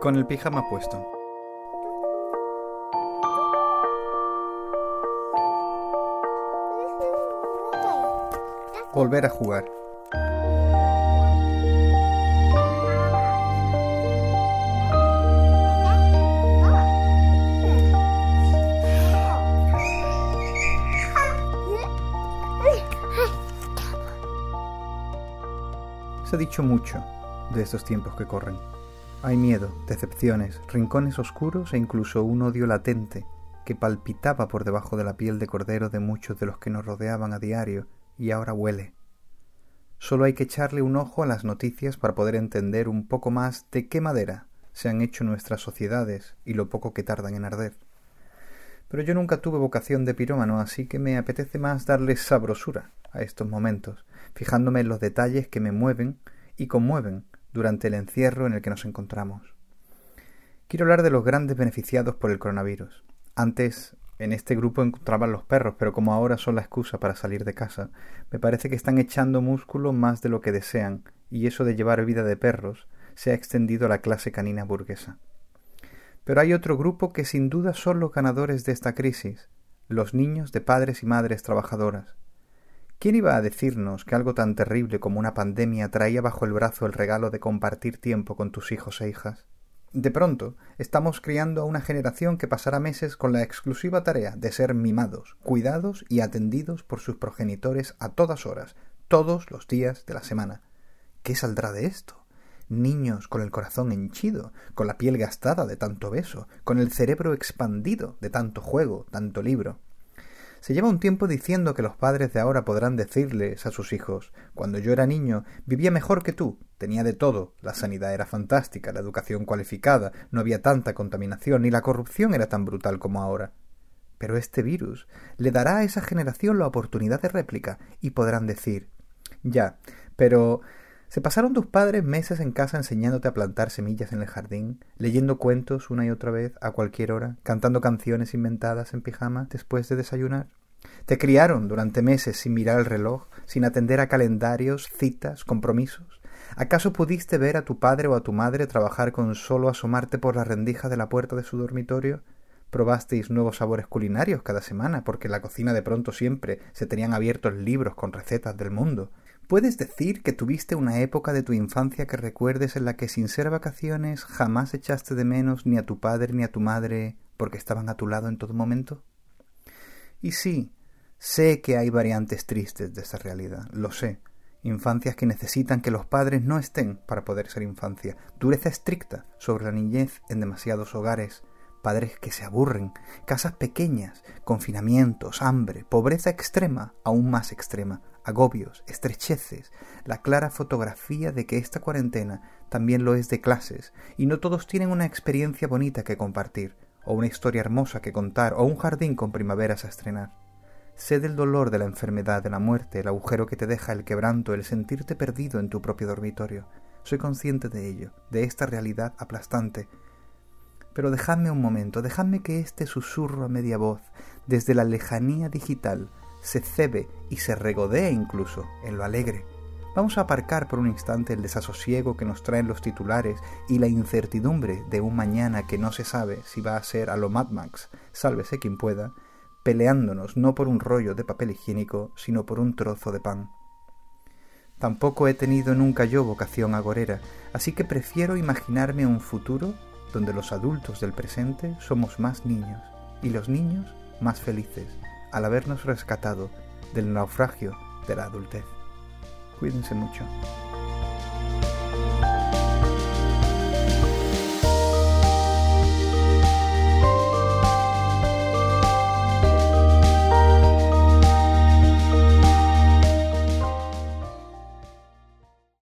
con el pijama puesto. Volver a jugar. Se ha dicho mucho de estos tiempos que corren. Hay miedo, decepciones, rincones oscuros e incluso un odio latente que palpitaba por debajo de la piel de cordero de muchos de los que nos rodeaban a diario y ahora huele. Solo hay que echarle un ojo a las noticias para poder entender un poco más de qué madera se han hecho nuestras sociedades y lo poco que tardan en arder. Pero yo nunca tuve vocación de pirómano, así que me apetece más darle sabrosura a estos momentos, fijándome en los detalles que me mueven y conmueven durante el encierro en el que nos encontramos. Quiero hablar de los grandes beneficiados por el coronavirus. Antes en este grupo encontraban los perros, pero como ahora son la excusa para salir de casa, me parece que están echando músculo más de lo que desean, y eso de llevar vida de perros se ha extendido a la clase canina burguesa. Pero hay otro grupo que sin duda son los ganadores de esta crisis, los niños de padres y madres trabajadoras. ¿Quién iba a decirnos que algo tan terrible como una pandemia traía bajo el brazo el regalo de compartir tiempo con tus hijos e hijas? De pronto, estamos criando a una generación que pasará meses con la exclusiva tarea de ser mimados, cuidados y atendidos por sus progenitores a todas horas, todos los días de la semana. ¿Qué saldrá de esto? Niños con el corazón henchido, con la piel gastada de tanto beso, con el cerebro expandido de tanto juego, tanto libro. Se lleva un tiempo diciendo que los padres de ahora podrán decirles a sus hijos Cuando yo era niño vivía mejor que tú, tenía de todo, la sanidad era fantástica, la educación cualificada, no había tanta contaminación, ni la corrupción era tan brutal como ahora. Pero este virus le dará a esa generación la oportunidad de réplica y podrán decir Ya, pero ¿Se pasaron tus padres meses en casa enseñándote a plantar semillas en el jardín, leyendo cuentos una y otra vez a cualquier hora, cantando canciones inventadas en pijama después de desayunar? ¿Te criaron durante meses sin mirar el reloj, sin atender a calendarios, citas, compromisos? ¿Acaso pudiste ver a tu padre o a tu madre trabajar con solo asomarte por la rendija de la puerta de su dormitorio? ¿Probasteis nuevos sabores culinarios cada semana porque en la cocina de pronto siempre se tenían abiertos libros con recetas del mundo? ¿Puedes decir que tuviste una época de tu infancia que recuerdes en la que sin ser vacaciones jamás echaste de menos ni a tu padre ni a tu madre porque estaban a tu lado en todo momento? Y sí, sé que hay variantes tristes de esta realidad, lo sé. Infancias que necesitan que los padres no estén para poder ser infancia, dureza estricta sobre la niñez en demasiados hogares, padres que se aburren, casas pequeñas, confinamientos, hambre, pobreza extrema, aún más extrema, agobios, estrecheces, la clara fotografía de que esta cuarentena también lo es de clases, y no todos tienen una experiencia bonita que compartir, o una historia hermosa que contar, o un jardín con primaveras a estrenar. Sé del dolor de la enfermedad, de la muerte, el agujero que te deja el quebranto, el sentirte perdido en tu propio dormitorio. Soy consciente de ello, de esta realidad aplastante. Pero dejadme un momento, dejadme que este susurro a media voz, desde la lejanía digital, se cebe y se regodee incluso en lo alegre. Vamos a aparcar por un instante el desasosiego que nos traen los titulares y la incertidumbre de un mañana que no se sabe si va a ser a lo Mad Max, sálvese quien pueda, peleándonos no por un rollo de papel higiénico, sino por un trozo de pan. Tampoco he tenido nunca yo vocación agorera, así que prefiero imaginarme un futuro donde los adultos del presente somos más niños y los niños más felices al habernos rescatado del naufragio de la adultez. Cuídense mucho.